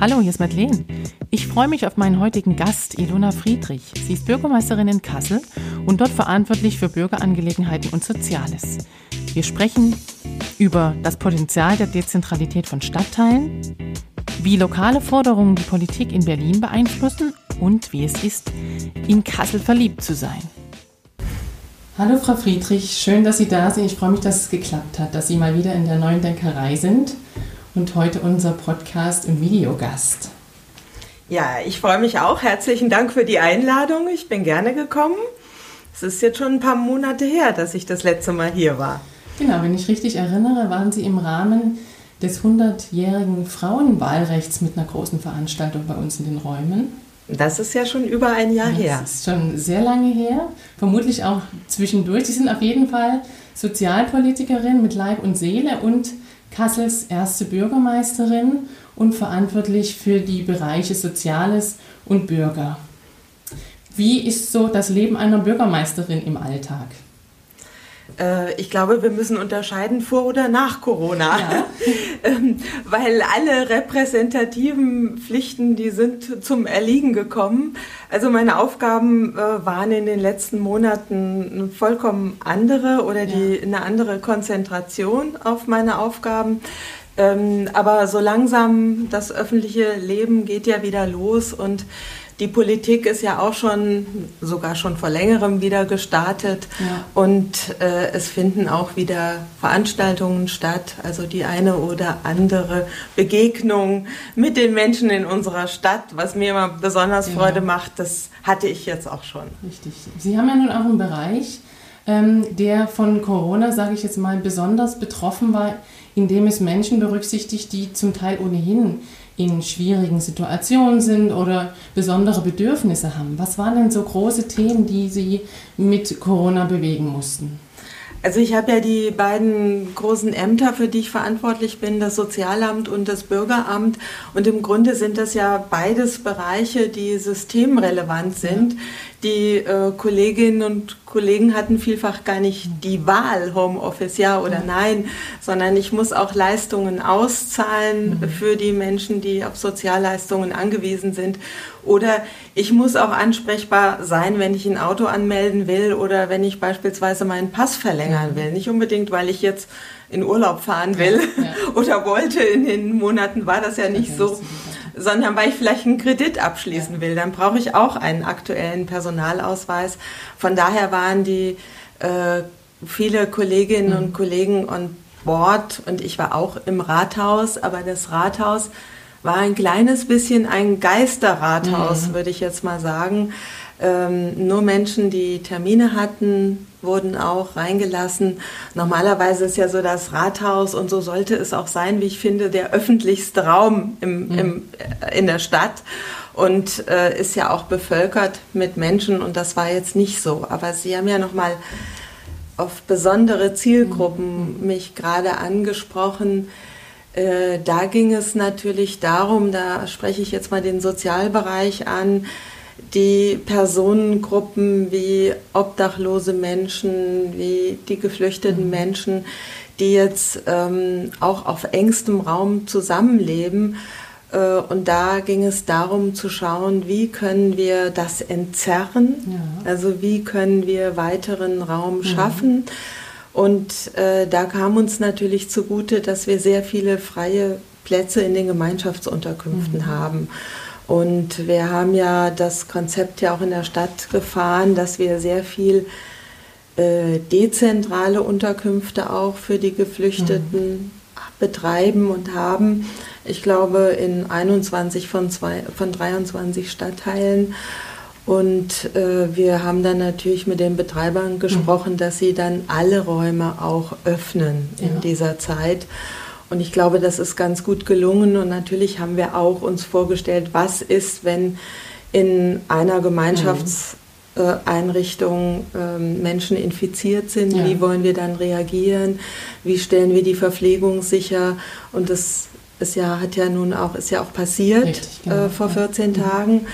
Hallo, hier ist Madeleine. Ich freue mich auf meinen heutigen Gast, Ilona Friedrich. Sie ist Bürgermeisterin in Kassel und dort verantwortlich für Bürgerangelegenheiten und Soziales. Wir sprechen über das Potenzial der Dezentralität von Stadtteilen, wie lokale Forderungen die Politik in Berlin beeinflussen und wie es ist, in Kassel verliebt zu sein. Hallo Frau Friedrich, schön, dass Sie da sind. Ich freue mich, dass es geklappt hat, dass Sie mal wieder in der neuen Denkerei sind und heute unser Podcast und Videogast. Ja, ich freue mich auch. Herzlichen Dank für die Einladung. Ich bin gerne gekommen. Es ist jetzt schon ein paar Monate her, dass ich das letzte Mal hier war. Genau, wenn ich richtig erinnere, waren Sie im Rahmen des 100-jährigen Frauenwahlrechts mit einer großen Veranstaltung bei uns in den Räumen. Das ist ja schon über ein Jahr das her. Das ist schon sehr lange her. Vermutlich auch zwischendurch. Sie sind auf jeden Fall Sozialpolitikerin mit Leib und Seele und Kassels erste Bürgermeisterin und verantwortlich für die Bereiche Soziales und Bürger. Wie ist so das Leben einer Bürgermeisterin im Alltag? Äh, ich glaube, wir müssen unterscheiden vor oder nach Corona, ja. Ähm, weil alle repräsentativen Pflichten, die sind zum Erliegen gekommen. Also meine Aufgaben äh, waren in den letzten Monaten vollkommen andere oder die, ja. eine andere Konzentration auf meine Aufgaben. Ähm, aber so langsam das öffentliche Leben geht ja wieder los und die Politik ist ja auch schon, sogar schon vor längerem wieder gestartet ja. und äh, es finden auch wieder Veranstaltungen statt, also die eine oder andere Begegnung mit den Menschen in unserer Stadt, was mir immer besonders ja. Freude macht, das hatte ich jetzt auch schon. Richtig. Sie haben ja nun auch einen Bereich, ähm, der von Corona, sage ich jetzt mal, besonders betroffen war, indem es Menschen berücksichtigt, die zum Teil ohnehin in schwierigen Situationen sind oder besondere Bedürfnisse haben. Was waren denn so große Themen, die Sie mit Corona bewegen mussten? Also ich habe ja die beiden großen Ämter, für die ich verantwortlich bin, das Sozialamt und das Bürgeramt. Und im Grunde sind das ja beides Bereiche, die systemrelevant sind. Ja. Die äh, Kolleginnen und Kollegen hatten vielfach gar nicht die Wahl, Homeoffice ja oder nein, sondern ich muss auch Leistungen auszahlen mhm. für die Menschen, die auf Sozialleistungen angewiesen sind. Oder ich muss auch ansprechbar sein, wenn ich ein Auto anmelden will oder wenn ich beispielsweise meinen Pass verlängern will. Nicht unbedingt, weil ich jetzt in Urlaub fahren will ja, ja. oder wollte. In den Monaten war das ja nicht so sondern weil ich vielleicht einen Kredit abschließen will, dann brauche ich auch einen aktuellen Personalausweis. Von daher waren die äh, viele Kolleginnen mhm. und Kollegen an Bord und ich war auch im Rathaus, aber das Rathaus war ein kleines bisschen ein Geisterrathaus, mhm. würde ich jetzt mal sagen. Ähm, nur Menschen, die Termine hatten, wurden auch reingelassen. Normalerweise ist ja so das Rathaus und so sollte es auch sein, wie ich finde, der öffentlichste Raum im, mhm. im, äh, in der Stadt und äh, ist ja auch bevölkert mit Menschen und das war jetzt nicht so. Aber Sie haben ja nochmal auf besondere Zielgruppen mhm. mich gerade angesprochen. Äh, da ging es natürlich darum, da spreche ich jetzt mal den Sozialbereich an, die Personengruppen wie obdachlose Menschen, wie die geflüchteten mhm. Menschen, die jetzt ähm, auch auf engstem Raum zusammenleben. Äh, und da ging es darum zu schauen, wie können wir das entzerren, ja. also wie können wir weiteren Raum mhm. schaffen. Und äh, da kam uns natürlich zugute, dass wir sehr viele freie Plätze in den Gemeinschaftsunterkünften mhm. haben. Und wir haben ja das Konzept ja auch in der Stadt gefahren, dass wir sehr viel äh, dezentrale Unterkünfte auch für die Geflüchteten mhm. betreiben und haben. Ich glaube in 21 von, zwei, von 23 Stadtteilen. Und äh, wir haben dann natürlich mit den Betreibern gesprochen, mhm. dass sie dann alle Räume auch öffnen in ja. dieser Zeit. Und ich glaube, das ist ganz gut gelungen. Und natürlich haben wir auch uns vorgestellt, was ist, wenn in einer Gemeinschaftseinrichtung ähm, Menschen infiziert sind, ja. wie wollen wir dann reagieren, wie stellen wir die Verpflegung sicher und das ist ja, hat ja nun auch, ist ja auch passiert Richtig, genau. äh, vor 14 ja. Tagen.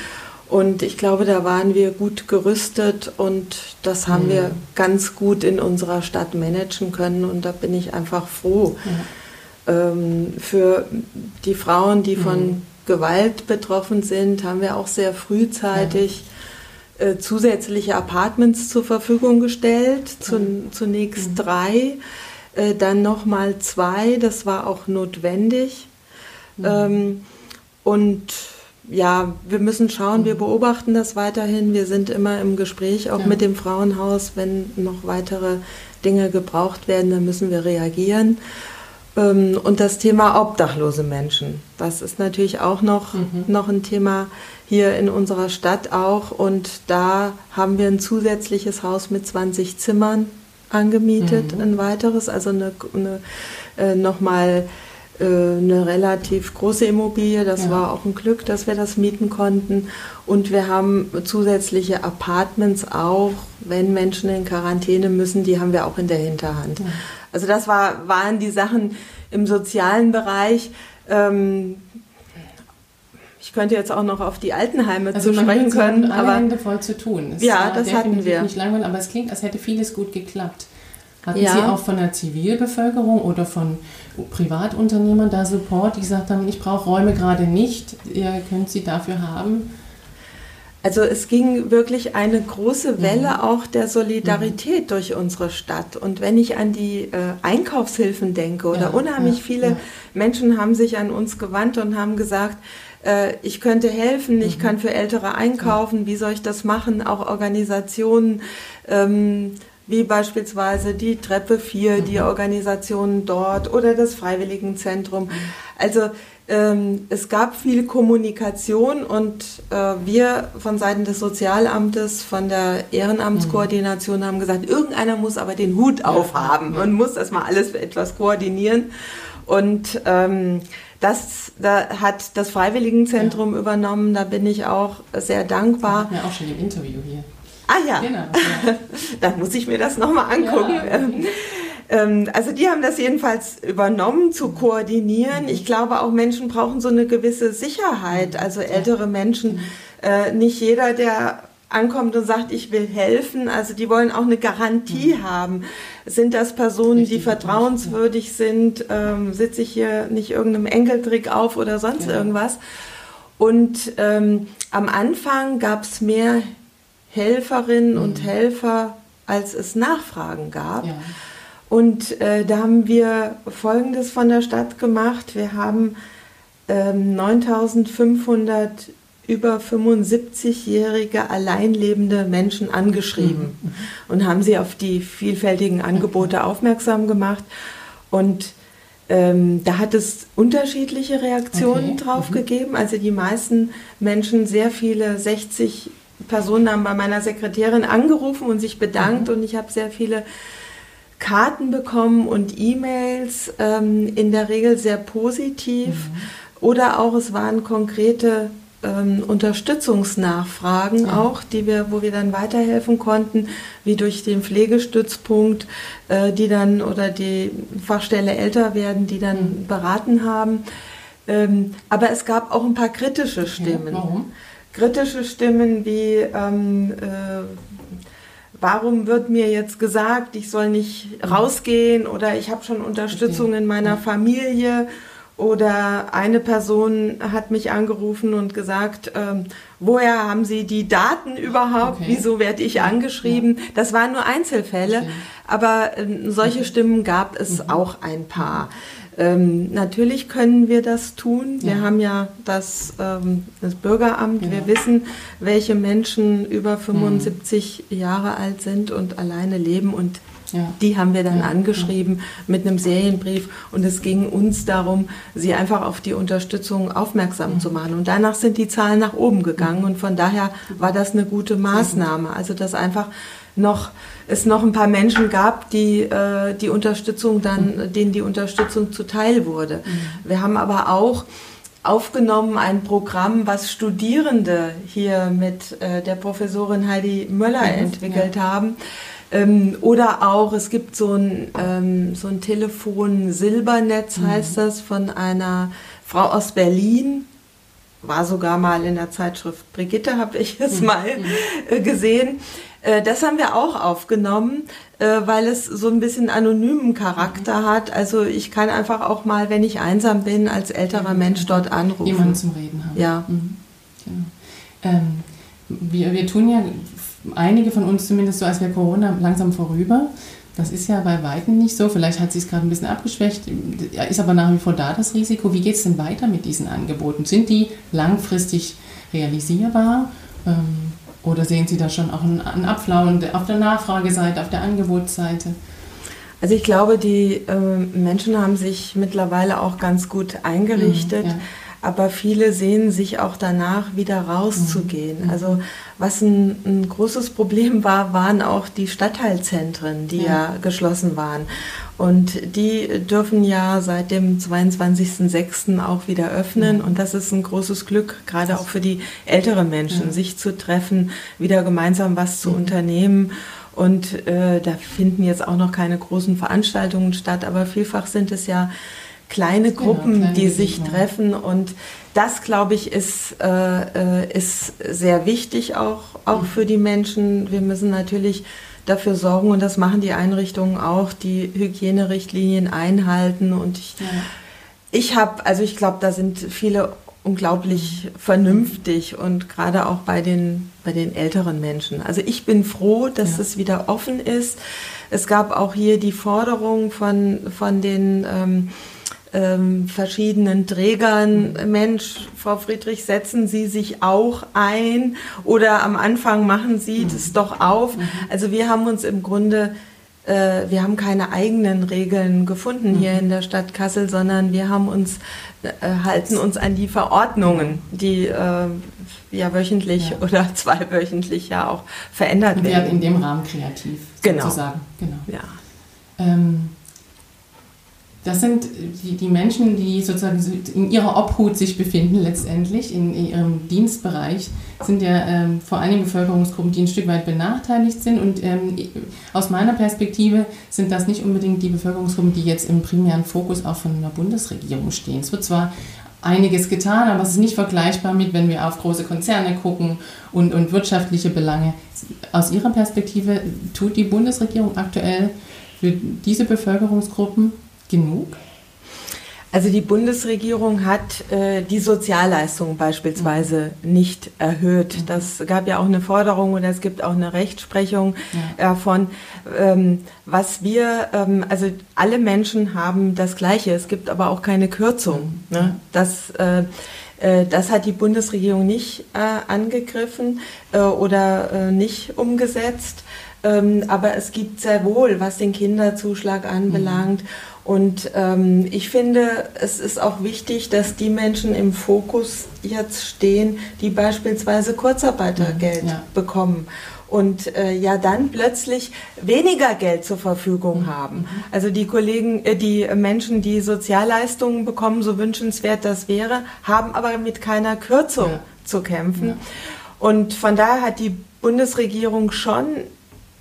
Und ich glaube, da waren wir gut gerüstet und das haben mhm. wir ganz gut in unserer Stadt managen können und da bin ich einfach froh. Ja ähm, für die Frauen, die von mhm. Gewalt betroffen sind, haben wir auch sehr frühzeitig ja. äh, zusätzliche Apartments zur Verfügung gestellt. Zu, zunächst mhm. drei, äh, dann nochmal zwei. Das war auch notwendig. Mhm. Ähm, und ja, wir müssen schauen, wir mhm. beobachten das weiterhin. Wir sind immer im Gespräch, auch ja. mit dem Frauenhaus. Wenn noch weitere Dinge gebraucht werden, dann müssen wir reagieren. Ähm, und das Thema obdachlose Menschen, das ist natürlich auch noch, mhm. noch ein Thema hier in unserer Stadt auch. Und da haben wir ein zusätzliches Haus mit 20 Zimmern angemietet, mhm. ein weiteres, also eine, eine äh, nochmal äh, eine relativ große Immobilie. Das ja. war auch ein Glück, dass wir das mieten konnten. Und wir haben zusätzliche Apartments auch, wenn Menschen in Quarantäne müssen, die haben wir auch in der Hinterhand. Ja. Also das war, waren die Sachen im sozialen Bereich. Ähm, ich könnte jetzt auch noch auf die Altenheime also zu sprechen können. aber voll zu tun. Es ja, das hatten wir. Nicht langweilig, aber es klingt, als hätte vieles gut geklappt. Hatten ja. Sie auch von der Zivilbevölkerung oder von Privatunternehmern da Support, die gesagt haben, ich brauche Räume gerade nicht, ihr könnt sie dafür haben? Also es ging wirklich eine große Welle mhm. auch der Solidarität mhm. durch unsere Stadt. Und wenn ich an die äh, Einkaufshilfen denke oder ja, unheimlich ja, viele ja. Menschen haben sich an uns gewandt und haben gesagt, äh, ich könnte helfen, ich mhm. kann für Ältere einkaufen, wie soll ich das machen? Auch Organisationen. Ähm, wie beispielsweise die Treppe 4, mhm. die Organisationen dort oder das Freiwilligenzentrum. Also ähm, es gab viel Kommunikation und äh, wir von Seiten des Sozialamtes, von der Ehrenamtskoordination mhm. haben gesagt, irgendeiner muss aber den Hut aufhaben und muss das mal alles für etwas koordinieren. Und ähm, das da hat das Freiwilligenzentrum ja. übernommen, da bin ich auch sehr dankbar. Das ja auch schon im Interview hier. Ah ja, genau, ja. dann muss ich mir das nochmal angucken. Ja. Ähm, also die haben das jedenfalls übernommen, zu koordinieren. Ich glaube, auch Menschen brauchen so eine gewisse Sicherheit, also ältere Menschen. Äh, nicht jeder, der ankommt und sagt, ich will helfen. Also die wollen auch eine Garantie mhm. haben. Sind das Personen, Richtig, die vertrauenswürdig sind? Ähm, sitze ich hier nicht irgendeinem Enkeltrick auf oder sonst ja. irgendwas? Und ähm, am Anfang gab es mehr Helferinnen mhm. und Helfer, als es Nachfragen gab. Ja. Und äh, da haben wir Folgendes von der Stadt gemacht. Wir haben ähm, 9500 über 75-jährige alleinlebende Menschen angeschrieben mhm. und haben sie auf die vielfältigen Angebote aufmerksam gemacht. Und ähm, da hat es unterschiedliche Reaktionen okay. drauf mhm. gegeben. Also die meisten Menschen, sehr viele 60 Personen haben bei meiner Sekretärin angerufen und sich bedankt mhm. und ich habe sehr viele Karten bekommen und E-Mails, ähm, in der Regel sehr positiv. Mhm. Oder auch es waren konkrete ähm, Unterstützungsnachfragen ja. auch, die wir, wo wir dann weiterhelfen konnten, wie durch den Pflegestützpunkt, äh, die dann oder die Fachstelle älter werden, die dann mhm. beraten haben. Ähm, aber es gab auch ein paar kritische Stimmen. Ja, warum? Kritische Stimmen wie, ähm, äh, warum wird mir jetzt gesagt, ich soll nicht rausgehen oder ich habe schon Unterstützung in meiner Familie oder eine Person hat mich angerufen und gesagt, ähm, woher haben Sie die Daten überhaupt? Okay. Wieso werde ich angeschrieben? Ja. Das waren nur Einzelfälle, okay. aber äh, solche Stimmen gab es mhm. auch ein paar. Ähm, natürlich können wir das tun. Wir haben ja das, ähm, das Bürgeramt. Ja. Wir wissen, welche Menschen über 75 mhm. Jahre alt sind und alleine leben. Und ja. die haben wir dann angeschrieben mit einem Serienbrief. Und es ging uns darum, sie einfach auf die Unterstützung aufmerksam zu machen. Und danach sind die Zahlen nach oben gegangen. Und von daher war das eine gute Maßnahme. Also das einfach noch es noch ein paar Menschen gab, die äh, die Unterstützung dann, denen die Unterstützung zuteil wurde. Mhm. Wir haben aber auch aufgenommen ein Programm, was Studierende hier mit äh, der Professorin Heidi Möller mhm, entwickelt ja. haben. Ähm, oder auch, es gibt so ein, ähm, so ein Telefon Silbernetz, mhm. heißt das, von einer Frau aus Berlin, war sogar mal in der Zeitschrift Brigitte, habe ich es mhm. mal mhm. äh, gesehen. Äh, das haben wir auch aufgenommen, äh, weil es so ein bisschen anonymen Charakter mhm. hat. Also ich kann einfach auch mal, wenn ich einsam bin, als älterer mhm. Mensch dort anrufen. Jemanden zum Reden haben. Ja. Mhm. Genau. Ähm, wir, wir tun ja, einige von uns zumindest so, als wäre Corona langsam vorüber. Das ist ja bei Weitem nicht so. Vielleicht hat sich es gerade ein bisschen abgeschwächt, ist aber nach wie vor da das Risiko. Wie geht es denn weiter mit diesen Angeboten? Sind die langfristig realisierbar? Ähm, oder sehen Sie da schon auch einen Abflauen auf der Nachfrageseite, auf der Angebotsseite? Also ich glaube, die äh, Menschen haben sich mittlerweile auch ganz gut eingerichtet. Mhm, ja aber viele sehen sich auch danach, wieder rauszugehen. Mhm. Also was ein, ein, großes Problem war, waren auch die Stadtteilzentren, die ja. ja geschlossen waren. Und die dürfen ja seit dem 22.06. auch wieder öffnen. Mhm. Und das ist ein großes Glück, gerade auch für die älteren Menschen, ja. sich zu treffen, wieder gemeinsam was zu mhm. unternehmen. Und äh, da finden jetzt auch noch keine großen Veranstaltungen statt, aber vielfach sind es ja kleine genau, Gruppen, genau, kleine die sich treffen. Und das, glaube ich, ist, äh, äh, ist sehr wichtig auch, auch mhm. für die Menschen. Wir müssen natürlich dafür sorgen, und das machen die Einrichtungen auch, die Hygienerichtlinien einhalten. Und ich, ja. ich habe, also ich glaube, da sind viele unglaublich vernünftig und gerade auch bei den, bei den älteren Menschen. Also ich bin froh, dass ja. es wieder offen ist. Es gab auch hier die Forderung von, von den ähm, ähm, verschiedenen Trägern, Mensch, Frau Friedrich, setzen Sie sich auch ein oder am Anfang machen Sie mhm. das doch auf. Mhm. Also wir haben uns im Grunde äh, wir haben keine eigenen Regeln gefunden mhm. hier in der Stadt Kassel, sondern wir haben uns äh, halten uns an die Verordnungen, die äh, ja wöchentlich ja. oder zweiwöchentlich ja auch verändert werden. werden. in dem Rahmen kreativ genau. sozusagen. Genau. Ja. Ähm, das sind die, die Menschen, die sozusagen in ihrer Obhut sich befinden, letztendlich in, ihrem Dienstbereich, sind ja ähm, vor allem Bevölkerungsgruppen, die ein Stück weit benachteiligt sind. Und ähm, aus meiner Perspektive sind das nicht unbedingt die Bevölkerungsgruppen, die jetzt im primären Fokus auch von der Bundesregierung stehen. Es wird zwar einiges getan, aber es ist nicht vergleichbar mit, wenn wir auf große Konzerne gucken und, und wirtschaftliche Belange. Aus Ihrer Perspektive tut die Bundesregierung aktuell für diese Bevölkerungsgruppen genug? Also die Bundesregierung hat äh, die Sozialleistungen beispielsweise mhm. nicht erhöht. Mhm. Das gab ja auch eine Forderung oder es gibt auch eine Rechtsprechung ja. davon. Ähm, was wir, ähm, also alle Menschen haben das Gleiche. Es gibt aber auch keine Kürzung. Mhm. Ne? Das äh, äh, das hat die Bundesregierung nicht äh, angegriffen äh, oder äh, nicht umgesetzt. Ähm, aber es gibt sehr wohl, was den Kinderzuschlag anbelangt. Mhm und ähm, ich finde, es ist auch wichtig, dass die Menschen im Fokus jetzt stehen, die beispielsweise Kurzarbeitergeld ja. bekommen und äh, ja dann plötzlich weniger Geld zur Verfügung mhm. haben. Also die Kollegen, äh, die Menschen, die Sozialleistungen bekommen, so wünschenswert das wäre, haben aber mit keiner Kürzung ja. zu kämpfen. Ja. Und von daher hat die Bundesregierung schon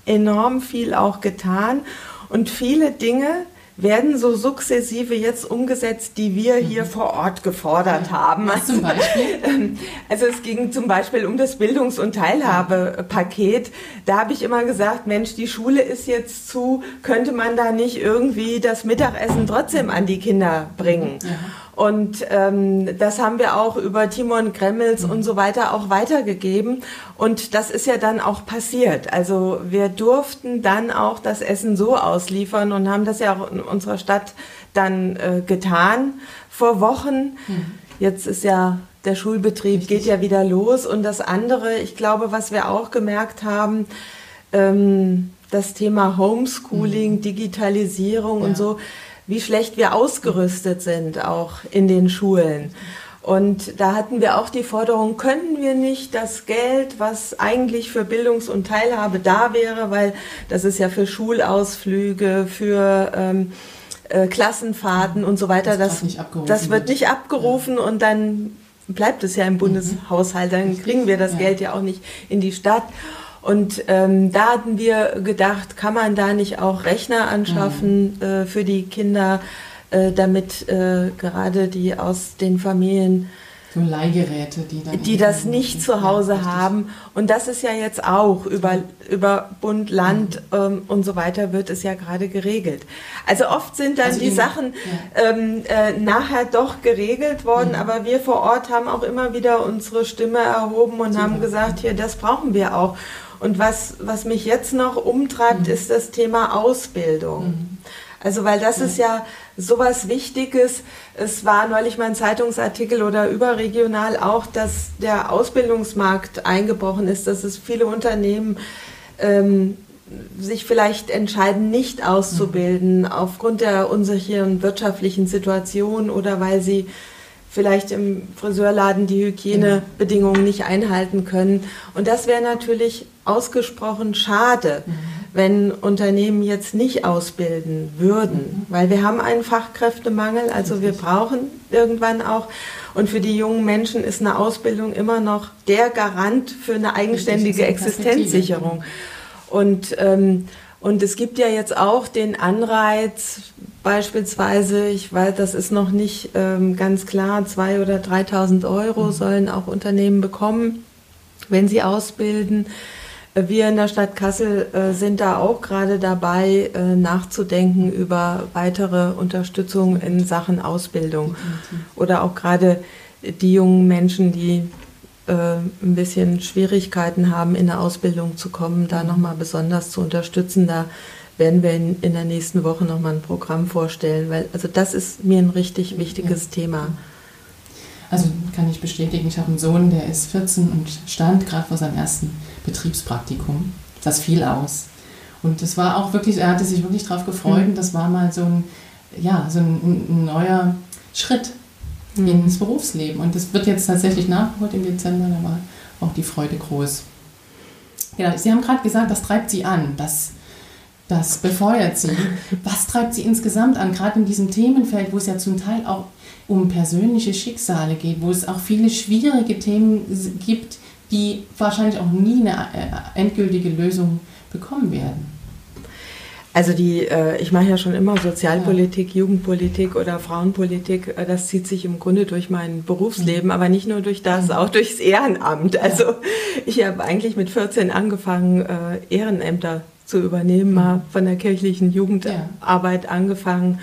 enorm viel auch getan und viele Dinge, werden so sukzessive jetzt umgesetzt, die wir hier mhm. vor Ort gefordert haben. Was zum Beispiel? Ähm, also es ging zum Beispiel um das Bildungs- und Teilhabepaket. Da habe ich immer gesagt, Mensch, die Schule ist jetzt zu, könnte man da nicht irgendwie das Mittagessen trotzdem an die Kinder bringen? Ja. Und ähm, das haben wir auch über Timon Gremmels mhm. und so weiter auch weitergegeben. Und das ist ja dann auch passiert. Also wir durften dann auch das Essen so ausliefern und haben das ja auch in unserer Stadt dann äh, getan vor Wochen. Mhm. Jetzt ist ja der Schulbetrieb Richtig. geht ja wieder los. Und das andere, ich glaube, was wir auch gemerkt haben, ähm, das Thema Homeschooling, mhm. Digitalisierung ja. und so wie schlecht wir ausgerüstet sind, auch in den Schulen. Und da hatten wir auch die Forderung, könnten wir nicht das Geld, was eigentlich für Bildungs- und Teilhabe da wäre, weil das ist ja für Schulausflüge, für ähm, äh, Klassenfahrten und so weiter, das, das, das wird nicht abgerufen ja. und dann bleibt es ja im mhm. Bundeshaushalt, dann kriegen wir das ja. Geld ja auch nicht in die Stadt. Und ähm, da hatten wir gedacht, kann man da nicht auch Rechner anschaffen mhm. äh, für die Kinder, äh, damit äh, gerade die aus den Familien so Leihgeräte, die, dann die das nicht zu Hause ja, haben. Und das ist ja jetzt auch über, über Bund, Land mhm. ähm, und so weiter wird es ja gerade geregelt. Also oft sind dann also die Sachen ja. ähm, äh, nachher doch geregelt worden, mhm. aber wir vor Ort haben auch immer wieder unsere Stimme erhoben und Super. haben gesagt, hier, das brauchen wir auch. Und was, was mich jetzt noch umtreibt, mhm. ist das Thema Ausbildung. Mhm. Also weil das ist ja sowas Wichtiges. Es war neulich mal ein Zeitungsartikel oder überregional auch, dass der Ausbildungsmarkt eingebrochen ist, dass es viele Unternehmen ähm, sich vielleicht entscheiden, nicht auszubilden mhm. aufgrund der unsicheren wirtschaftlichen Situation oder weil sie vielleicht im Friseurladen die Hygienebedingungen nicht einhalten können. Und das wäre natürlich ausgesprochen schade. Mhm wenn Unternehmen jetzt nicht ausbilden würden, weil wir haben einen Fachkräftemangel, also wir brauchen irgendwann auch. Und für die jungen Menschen ist eine Ausbildung immer noch der Garant für eine eigenständige Existenzsicherung. Und, ähm, und es gibt ja jetzt auch den Anreiz, beispielsweise, ich weiß, das ist noch nicht ähm, ganz klar, zwei oder 3.000 Euro mhm. sollen auch Unternehmen bekommen, wenn sie ausbilden. Wir in der Stadt Kassel äh, sind da auch gerade dabei, äh, nachzudenken über weitere Unterstützung in Sachen Ausbildung. Oder auch gerade die jungen Menschen, die äh, ein bisschen Schwierigkeiten haben, in eine Ausbildung zu kommen, da nochmal besonders zu unterstützen. Da werden wir in, in der nächsten Woche nochmal ein Programm vorstellen, weil also das ist mir ein richtig wichtiges ja. Thema. Also kann ich bestätigen, ich habe einen Sohn, der ist 14 und stand gerade vor seinem ersten Betriebspraktikum. Das fiel aus. Und das war auch wirklich, er hatte sich wirklich darauf gefreut. Mhm. Und das war mal so ein, ja, so ein, ein neuer Schritt mhm. ins Berufsleben. Und das wird jetzt tatsächlich nachgeholt im Dezember. Da war auch die Freude groß. Ja, Sie haben gerade gesagt, das treibt Sie an. Das, das befeuert Sie. Was treibt Sie insgesamt an, gerade in diesem Themenfeld, wo es ja zum Teil auch um persönliche Schicksale geht, wo es auch viele schwierige Themen gibt, die wahrscheinlich auch nie eine äh, endgültige Lösung bekommen werden. Also die, äh, ich mache ja schon immer Sozialpolitik, ja. Jugendpolitik oder Frauenpolitik. Äh, das zieht sich im Grunde durch mein Berufsleben, mhm. aber nicht nur durch das, mhm. auch durchs Ehrenamt. Also ich habe eigentlich mit 14 angefangen, Ehrenämter zu übernehmen, mhm. mal von der kirchlichen Jugendarbeit ja. angefangen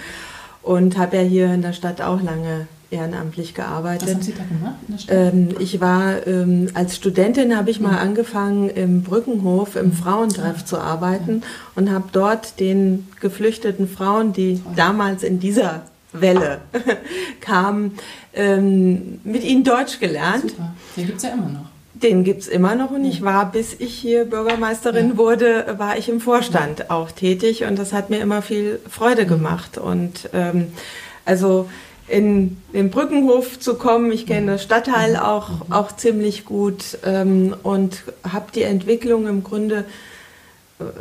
und habe ja hier in der Stadt auch lange ehrenamtlich gearbeitet. Was haben Sie da gemacht? Ähm, ich war ähm, als Studentin habe ich mal mhm. angefangen im Brückenhof im mhm. Frauentreff zu arbeiten ja. und habe dort den geflüchteten Frauen, die damals in dieser Welle kamen, ähm, mit ihnen Deutsch gelernt. Super. Den gibt es ja immer noch. Den gibt es immer noch und ich war, bis ich hier Bürgermeisterin wurde, war ich im Vorstand auch tätig und das hat mir immer viel Freude gemacht. Und ähm, also in den Brückenhof zu kommen. Ich kenne das Stadtteil auch, auch ziemlich gut ähm, und habe die Entwicklung im Grunde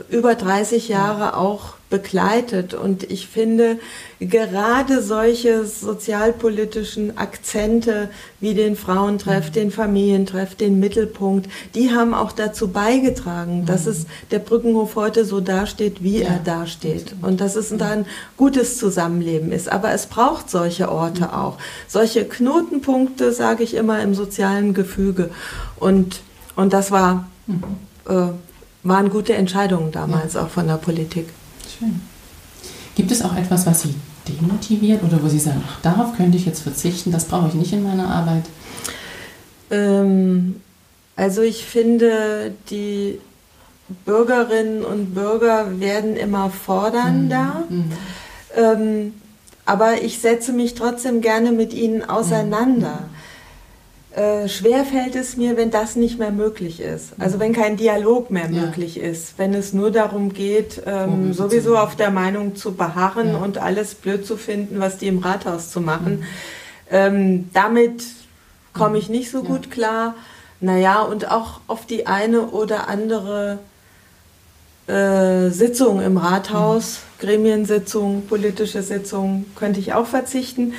über 30 Jahre auch begleitet. Und ich finde, gerade solche sozialpolitischen Akzente wie den Frauentreff, mhm. den Familientreff, den Mittelpunkt, die haben auch dazu beigetragen, mhm. dass es der Brückenhof heute so dasteht, wie ja. er dasteht. Und dass es da ein gutes Zusammenleben ist. Aber es braucht solche Orte mhm. auch. Solche Knotenpunkte, sage ich immer, im sozialen Gefüge. Und, und das war, äh, waren gute Entscheidungen damals ja. auch von der Politik. Schön. Gibt es auch etwas, was Sie demotiviert oder wo Sie sagen, ach, darauf könnte ich jetzt verzichten, das brauche ich nicht in meiner Arbeit? Ähm, also ich finde, die Bürgerinnen und Bürger werden immer fordernder. Mhm. mhm. Ähm, aber ich setze mich trotzdem gerne mit ihnen auseinander. Mhm. Äh, schwer fällt es mir, wenn das nicht mehr möglich ist. Also wenn kein Dialog mehr ja. möglich ist, wenn es nur darum geht, ähm, sowieso auf der Meinung zu beharren ja. und alles blöd zu finden, was die im Rathaus zu machen. Mhm. Ähm, damit komme ich nicht so ja. gut klar. Naja, und auch auf die eine oder andere äh, Sitzung im Rathaus, mhm. Gremiensitzung, politische Sitzung, könnte ich auch verzichten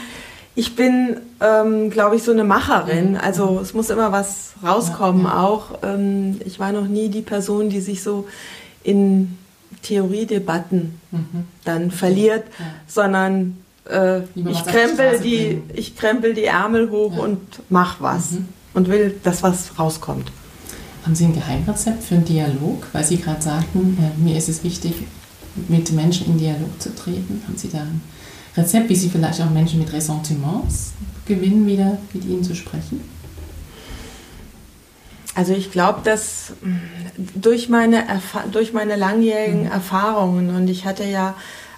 ich bin, ähm, glaube ich, so eine Macherin. Mhm. Also es muss immer was rauskommen ja, ja. auch. Ähm, ich war noch nie die Person, die sich so in Theoriedebatten mhm. dann verliert, ja. sondern äh, ich, krempel die, ich krempel die Ärmel hoch und mach was mhm. und will, dass was rauskommt. Haben Sie ein Geheimrezept für einen Dialog? Weil Sie gerade sagten, äh, mir ist es wichtig, mit Menschen in Dialog zu treten. Haben Sie da ein Rezept, wie Sie vielleicht auch Menschen mit Ressentiments gewinnen, wieder mit ihnen zu sprechen? Also ich glaube, dass mm, durch meine, durch meine langjährigen mhm. Erfahrungen und ich hatte ja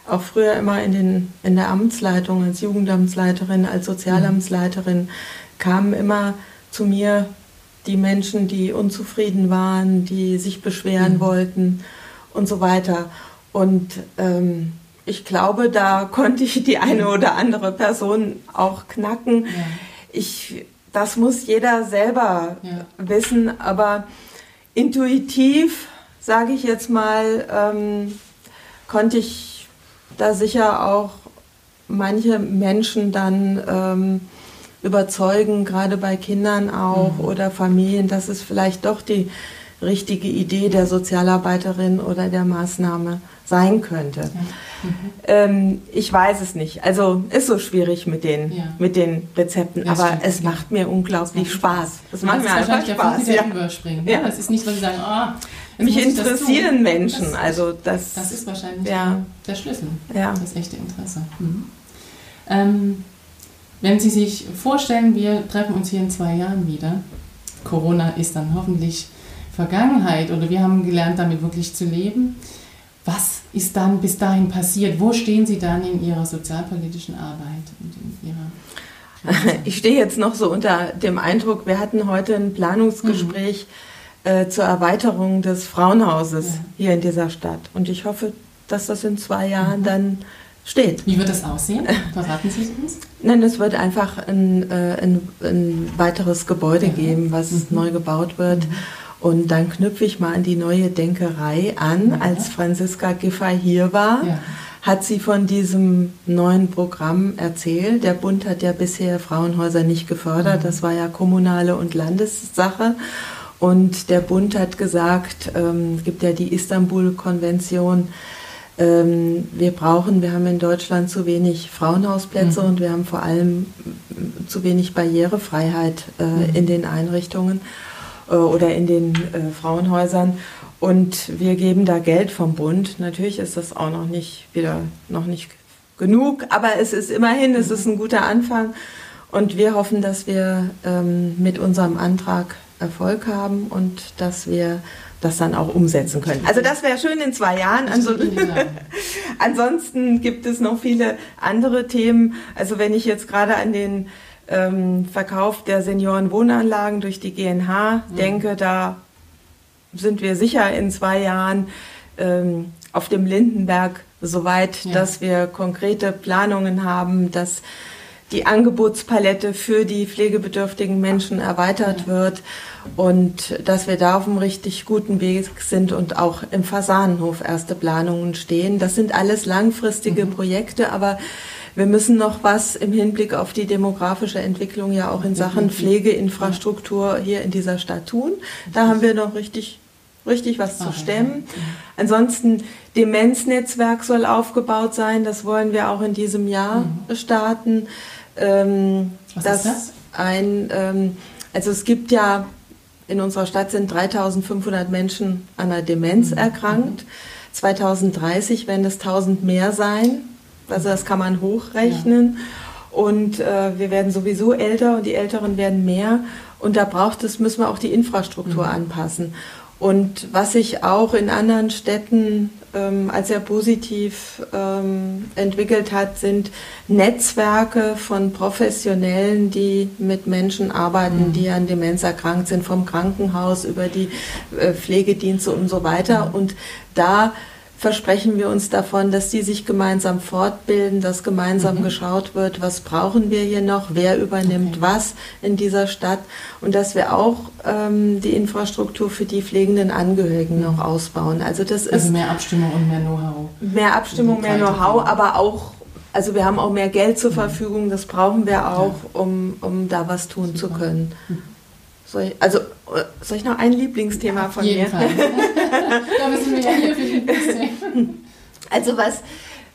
auch früher immer in, den, in der Amtsleitung als Jugendamtsleiterin, als Sozialamtsleiterin, kamen immer zu mir die Menschen, die unzufrieden waren, die sich beschweren mhm. wollten und so weiter. Und ähm, ich glaube, da konnte ich die eine oder andere Person auch knacken. Ja. Ich, das muss jeder selber ja. wissen, aber intuitiv, sage ich jetzt mal, ähm, konnte ich da sicher auch manche Menschen dann ähm, überzeugen, gerade bei Kindern auch mhm. oder Familien, dass es vielleicht doch die richtige Idee der Sozialarbeiterin oder der Maßnahme sein könnte. Ja. Mhm. Ähm, ich weiß es nicht. Also ist so schwierig mit den, ja. mit den Rezepten, das aber stimmt, es ja. macht mir unglaublich das Spaß. Es macht mir einfach Spaß. Ja. Überspringen, ne? ja. Das ist nicht, weil sie sagen, oh, mich interessieren Menschen. Das, also das, das ist wahrscheinlich ja. der Schlüssel. Ja. Das echte Interesse. Mhm. Ähm, wenn Sie sich vorstellen, wir treffen uns hier in zwei Jahren wieder. Corona ist dann hoffentlich Vergangenheit oder wir haben gelernt, damit wirklich zu leben. Was ist dann bis dahin passiert? Wo stehen Sie dann in Ihrer sozialpolitischen Arbeit und in Ihrer ich stehe jetzt noch so unter dem Eindruck, wir hatten heute ein Planungsgespräch mhm. äh, zur Erweiterung des Frauenhauses ja. hier in dieser Stadt. Und ich hoffe, dass das in zwei Jahren mhm. dann steht. Wie wird das aussehen? Verraten Sie es uns? Nein, es wird einfach ein, äh, ein, ein weiteres Gebäude ja. geben, was mhm. neu gebaut wird. Und dann knüpfe ich mal an die neue Denkerei an. Ja. Als Franziska Giffey hier war, ja. hat sie von diesem neuen Programm erzählt. Der Bund hat ja bisher Frauenhäuser nicht gefördert. Mhm. Das war ja kommunale und Landessache. Und der Bund hat gesagt, ähm, gibt ja die Istanbul-Konvention, ähm, wir brauchen, wir haben in Deutschland zu wenig Frauenhausplätze mhm. und wir haben vor allem zu wenig Barrierefreiheit äh, mhm. in den Einrichtungen. Äh, oder in den äh, Frauenhäusern. Und wir geben da Geld vom Bund. Natürlich ist das auch noch nicht wieder noch nicht genug, aber es ist immerhin, es ist ein guter Anfang. Und wir hoffen, dass wir ähm, mit unserem Antrag Erfolg haben und dass wir das dann auch umsetzen können. Also das wäre schön in zwei Jahren. Ansonsten gibt es noch viele andere Themen. Also wenn ich jetzt gerade an den ähm, Verkauf der Seniorenwohnanlagen durch die GNH mhm. denke, da sind wir sicher in zwei Jahren ähm, auf dem Lindenberg so weit, ja. dass wir konkrete Planungen haben, dass die Angebotspalette für die pflegebedürftigen Menschen erweitert wird und dass wir da auf einem richtig guten Weg sind und auch im Fasanenhof erste Planungen stehen. Das sind alles langfristige mhm. Projekte, aber wir müssen noch was im Hinblick auf die demografische Entwicklung ja auch in Sachen Pflegeinfrastruktur hier in dieser Stadt tun. Da haben wir noch richtig richtig was zu stemmen. Ansonsten Demenznetzwerk soll aufgebaut sein. Das wollen wir auch in diesem Jahr mhm. starten. Ähm, was ist das? Ein, ähm, also es gibt ja in unserer Stadt sind 3.500 Menschen an einer Demenz mhm. erkrankt. 2030 werden es 1.000 mehr sein. Also das kann man hochrechnen. Ja. Und äh, wir werden sowieso älter und die Älteren werden mehr. Und da braucht es, müssen wir auch die Infrastruktur mhm. anpassen. Und was sich auch in anderen Städten ähm, als sehr positiv ähm, entwickelt hat, sind Netzwerke von Professionellen, die mit Menschen arbeiten, mhm. die an Demenz erkrankt sind, vom Krankenhaus über die äh, Pflegedienste und so weiter. Mhm. Und da versprechen wir uns davon, dass die sich gemeinsam fortbilden, dass gemeinsam mhm. geschaut wird, was brauchen wir hier noch, wer übernimmt okay. was in dieser Stadt und dass wir auch ähm, die Infrastruktur für die pflegenden Angehörigen mhm. noch ausbauen. Also das also ist mehr Abstimmung und mehr Know-how. Mehr Abstimmung, mehr Know-how, aber auch also wir haben auch mehr Geld zur mhm. Verfügung, das brauchen wir auch, um, um da was tun Super. zu können. Mhm. Also, soll ich noch ein Lieblingsthema von jeden mir? Da müssen wir ja hier für Lieblingsthemen. Also was,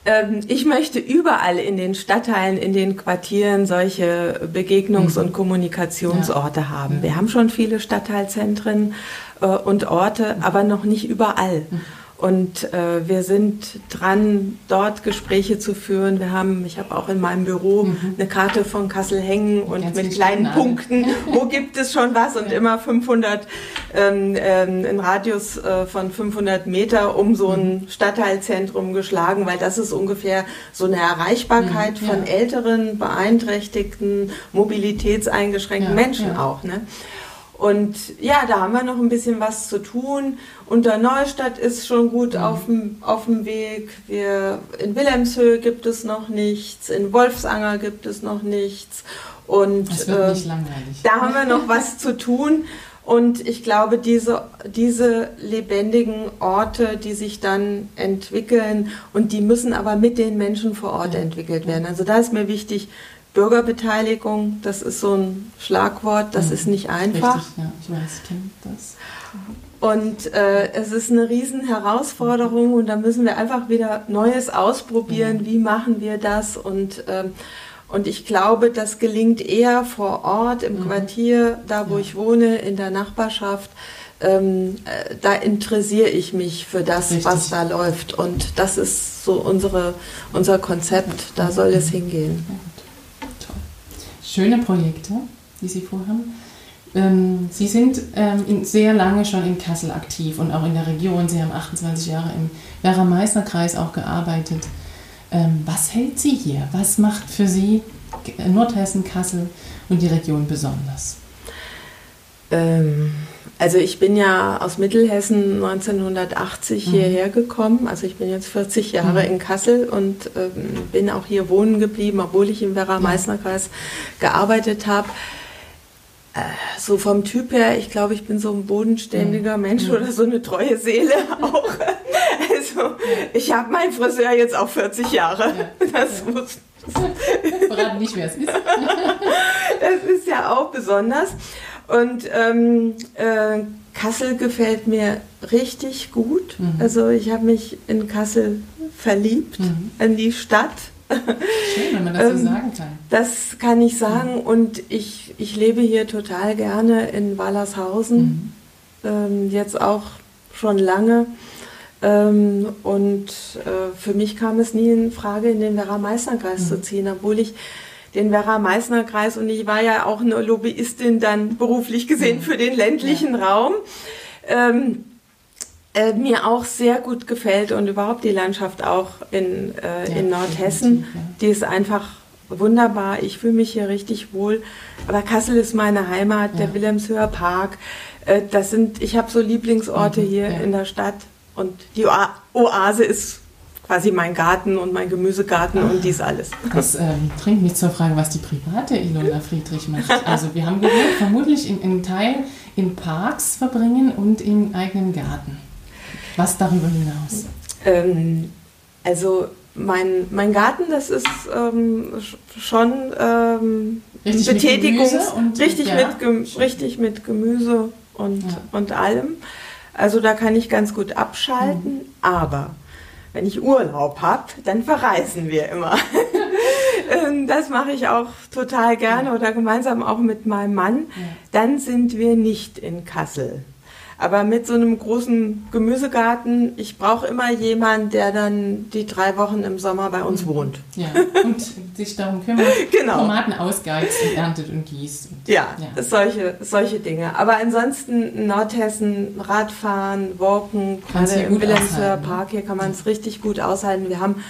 Ähm, ich möchte überall in den Stadtteilen, in den Quartieren solche Begegnungs- mhm. und Kommunikationsorte ja. haben. Wir haben schon viele Stadtteilzentren äh, und Orte, mhm. aber noch nicht überall. Und äh, wir sind dran, dort Gespräche zu führen. Wir haben, ich habe auch in meinem Büro mhm. eine Karte von Kassel hängen und Ganz mit kleinen Punkten, wo gibt es schon was und ja. immer 500, ähm, ähm, ein Radius äh, von 500 Meter um so ein mhm. Stadtteilzentrum geschlagen, weil das ist ungefähr so eine Erreichbarkeit mhm, ja. von älteren, beeinträchtigten, mobilitätseingeschränkten ja, Menschen auch. Ne? Und ja, da haben wir noch ein bisschen was zu tun. Unter Neustadt ist schon gut mhm. auf, dem, auf dem Weg. Wir, in Wilhelmshöhe gibt es noch nichts, in Wolfsanger gibt es noch nichts. Und äh, da haben wir noch was zu tun. Und ich glaube, diese, diese lebendigen Orte, die sich dann entwickeln und die müssen aber mit den Menschen vor Ort ja. entwickelt werden. Also da ist mir wichtig, Bürgerbeteiligung, das ist so ein Schlagwort, das mhm. ist nicht einfach. Richtig, ja, ich weiß, ich kenne das. Und äh, es ist eine riesen Herausforderung und da müssen wir einfach wieder Neues ausprobieren. Mhm. Wie machen wir das? Und, ähm, und ich glaube, das gelingt eher vor Ort, im mhm. Quartier, da wo ja. ich wohne, in der Nachbarschaft. Ähm, äh, da interessiere ich mich für das, Richtig. was da läuft. Und das ist so unsere, unser Konzept. Da soll es hingehen schöne Projekte, die Sie vorhaben. Ähm, Sie sind ähm, sehr lange schon in Kassel aktiv und auch in der Region. Sie haben 28 Jahre im Werra-Meißner-Kreis auch gearbeitet. Ähm, was hält Sie hier? Was macht für Sie Nordhessen, Kassel und die Region besonders? Ähm, also ich bin ja aus Mittelhessen 1980 mhm. hierher gekommen. Also ich bin jetzt 40 Jahre mhm. in Kassel und ähm, bin auch hier wohnen geblieben, obwohl ich im Werra-Meißner-Kreis gearbeitet habe. Äh, so vom Typ her, ich glaube, ich bin so ein bodenständiger mhm. Mensch mhm. oder so eine treue Seele auch. Also ich habe meinen Friseur jetzt auch 40 Jahre. Das muss Verraten nicht, wer es ist. das ist ja auch besonders. Und ähm, äh, Kassel gefällt mir richtig gut. Mhm. Also ich habe mich in Kassel verliebt, mhm. in die Stadt. Schön, wenn man das so ähm, sagen kann. Das kann ich sagen mhm. und ich, ich lebe hier total gerne in Wallershausen. Mhm. Ähm, jetzt auch schon lange. Ähm, und äh, für mich kam es nie in Frage, in den Werra-Meißner-Kreis mhm. zu ziehen, obwohl ich den Werra-Meißner-Kreis und ich war ja auch eine Lobbyistin dann beruflich gesehen mhm. für den ländlichen ja. Raum. Ähm, äh, mir auch sehr gut gefällt und überhaupt die Landschaft auch in, äh, ja, in Nordhessen, ja. die ist einfach wunderbar. Ich fühle mich hier richtig wohl. Aber Kassel ist meine Heimat, der Wilhelmshöher Park. Äh, das sind, ich habe so Lieblingsorte mhm, hier in der Stadt und die Oase ist quasi mein Garten und mein Gemüsegarten und dies alles. Das ähm, bringt mich zur Frage, was die private Ilona Friedrich macht. Also wir haben gehört, vermutlich in, in Teil in Parks verbringen und im eigenen Garten. Was darüber hinaus? Ähm, also mein, mein Garten, das ist ähm, schon ähm, richtig Betätigung, mit richtig, ja, mit richtig mit Gemüse und, ja. und allem. Also da kann ich ganz gut abschalten, mhm. aber wenn ich Urlaub habe, dann verreisen wir immer. Ähm, das mache ich auch total gerne oder gemeinsam auch mit meinem Mann. Dann sind wir nicht in Kassel. Aber mit so einem großen Gemüsegarten, ich brauche immer jemanden, der dann die drei Wochen im Sommer bei uns wohnt. Ja, und sich darum kümmert, genau. Tomaten ausgeizt und erntet und gießt. Und, ja, ja, Solche, solche Dinge. Aber ansonsten Nordhessen, Radfahren, Walken, gerade im Wilhelmshöher Park, hier kann man es richtig gut aushalten. Wir haben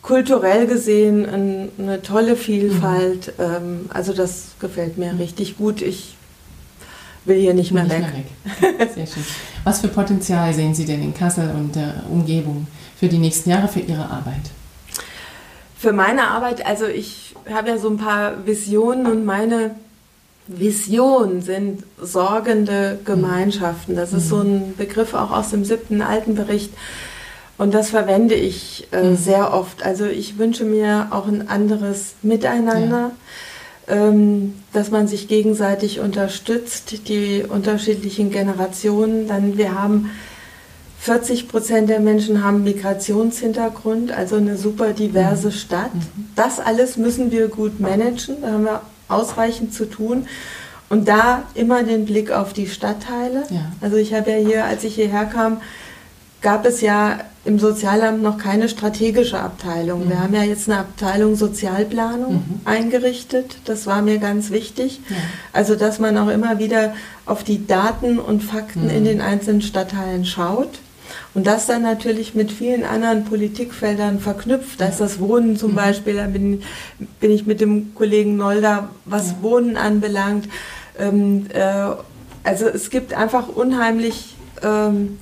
kulturell gesehen eine tolle Vielfalt. Mhm. Also das gefällt mir richtig gut. Ich will hier nicht mehr nicht weg. Mehr weg. Sehr schön. Was für Potenzial sehen Sie denn in Kassel und der Umgebung für die nächsten Jahre für Ihre Arbeit? Für meine Arbeit, also ich habe ja so ein paar Visionen und meine Vision sind sorgende Gemeinschaften. Das ist so ein Begriff auch aus dem siebten Altenbericht. Und das verwende ich äh, mhm. sehr oft. Also ich wünsche mir auch ein anderes Miteinander. Ja dass man sich gegenseitig unterstützt, die unterschiedlichen Generationen. Dann wir haben 40 Prozent der Menschen haben Migrationshintergrund, also eine super diverse mhm. Stadt. Mhm. Das alles müssen wir gut managen, da haben wir ausreichend zu tun. Und da immer den Blick auf die Stadtteile. Ja. Also ich habe ja hier, als ich hierher kam, gab es ja im Sozialamt noch keine strategische Abteilung. Mhm. Wir haben ja jetzt eine Abteilung Sozialplanung mhm. eingerichtet. Das war mir ganz wichtig. Ja. Also, dass man auch immer wieder auf die Daten und Fakten mhm. in den einzelnen Stadtteilen schaut. Und das dann natürlich mit vielen anderen Politikfeldern verknüpft. Da ist das Wohnen zum mhm. Beispiel, da bin, bin, ich mit dem Kollegen Nolda, was ja. Wohnen anbelangt. Ähm, äh, also es gibt einfach unheimlich ähm,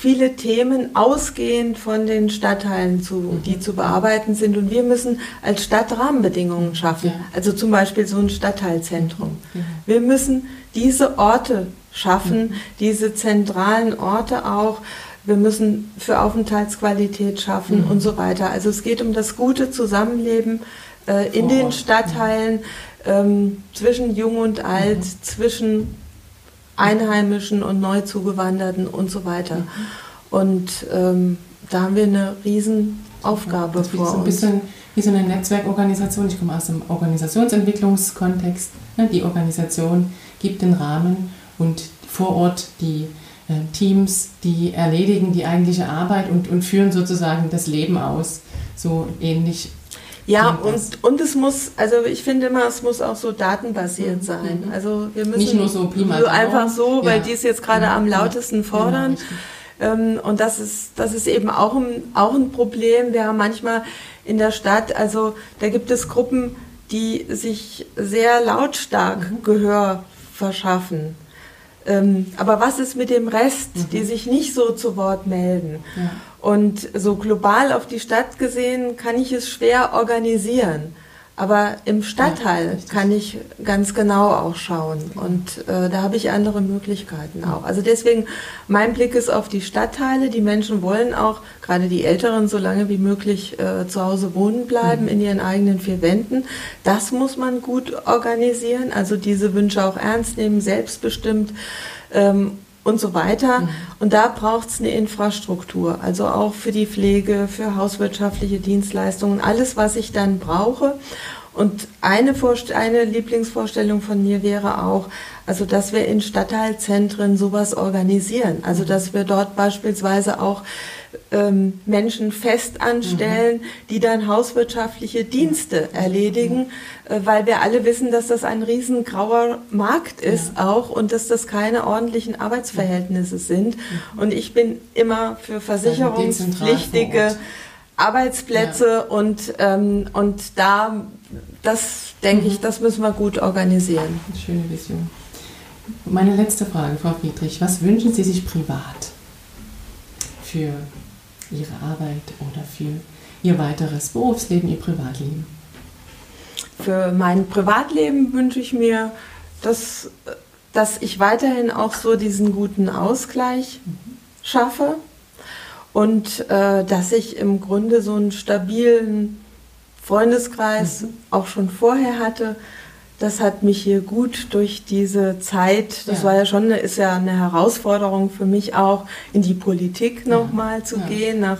viele Themen ausgehend von den Stadtteilen, zu, mhm. die zu bearbeiten sind. Und wir müssen als Stadt Rahmenbedingungen schaffen. Also zum Beispiel so ein Stadtteilzentrum. Ja. Wir müssen diese Orte schaffen, mhm. diese zentralen Orte auch. Wir müssen für Aufenthaltsqualität schaffen mhm. und so weiter. Also es geht um das gute Zusammenleben äh, in Vor den Stadtteilen ähm, zwischen Jung und Alt, mhm. zwischen Einheimischen und Neuzugewanderten und so weiter. Mhm. Und ähm, da haben wir eine Riesenaufgabe das vor so ein bisschen uns. wie so eine Netzwerkorganisation. Ich komme aus dem Organisationsentwicklungskontext. Ne, die Organisation gibt den Rahmen und vor Ort die äh, Teams, die erledigen die eigentliche Arbeit und, und führen sozusagen das Leben aus. So ähnlich ja, und, und es muss, also ich finde immer, es muss auch so datenbasiert mhm. sein. Mhm. Also wir müssen nicht nur so, Prima so einfach so, weil ja. die es jetzt gerade ja. am lautesten fordern. Ja, ähm, und das ist, das ist eben auch ein, auch ein Problem. Wir haben manchmal in der Stadt, also da gibt es Gruppen, die sich sehr lautstark mhm. Gehör verschaffen. Ähm, aber was ist mit dem Rest, mhm. die sich nicht so zu Wort melden? Ja. Und so global auf die Stadt gesehen kann ich es schwer organisieren. Aber im Stadtteil ja, kann ich ganz genau auch schauen und äh, da habe ich andere Möglichkeiten auch. Also deswegen, mein Blick ist auf die Stadtteile. Die Menschen wollen auch, gerade die Älteren, so lange wie möglich äh, zu Hause wohnen bleiben, mhm. in ihren eigenen vier Wänden. Das muss man gut organisieren, also diese Wünsche auch ernst nehmen, selbstbestimmt. Ähm, und so weiter. Mhm. Und da braucht es eine Infrastruktur, also auch für die Pflege, für hauswirtschaftliche Dienstleistungen, alles, was ich dann brauche. Und eine, Vorst eine Lieblingsvorstellung von mir wäre auch, also dass wir in Stadtteilzentren sowas organisieren. Also dass wir dort beispielsweise auch ähm, Menschen fest anstellen, mhm. die dann hauswirtschaftliche Dienste erledigen, mhm. äh, weil wir alle wissen, dass das ein riesengrauer Markt ist ja. auch und dass das keine ordentlichen Arbeitsverhältnisse sind. Mhm. Und ich bin immer für versicherungspflichtige Arbeitsplätze ja. und, ähm, und da, das denke ich, mhm. das müssen wir gut organisieren. Schöne Vision. Meine letzte Frage, Frau Friedrich, was wünschen Sie sich privat für Ihre Arbeit oder für Ihr weiteres Berufsleben, Ihr Privatleben? Für mein Privatleben wünsche ich mir, dass, dass ich weiterhin auch so diesen guten Ausgleich mhm. schaffe und äh, dass ich im Grunde so einen stabilen Freundeskreis mhm. auch schon vorher hatte. Das hat mich hier gut durch diese Zeit, das ja. war ja schon, ist ja eine Herausforderung für mich auch, in die Politik nochmal ja. zu ja. gehen, nach,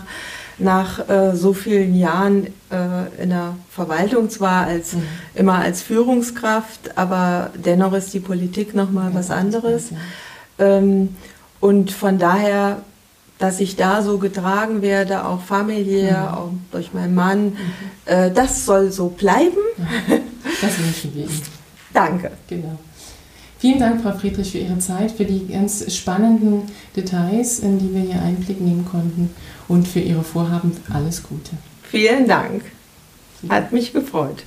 nach äh, so vielen Jahren äh, in der Verwaltung zwar als, mhm. immer als Führungskraft, aber dennoch ist die Politik nochmal was anderes. Ähm, und von daher dass ich da so getragen werde, auch familiär, mhm. auch durch meinen Mann. Mhm. Äh, das soll so bleiben. Das wünschen wir Ihnen. Danke. Genau. Vielen Dank, Frau Friedrich, für Ihre Zeit, für die ganz spannenden Details, in die wir hier Einblick nehmen konnten und für Ihre Vorhaben alles Gute. Vielen Dank. Hat mich gefreut.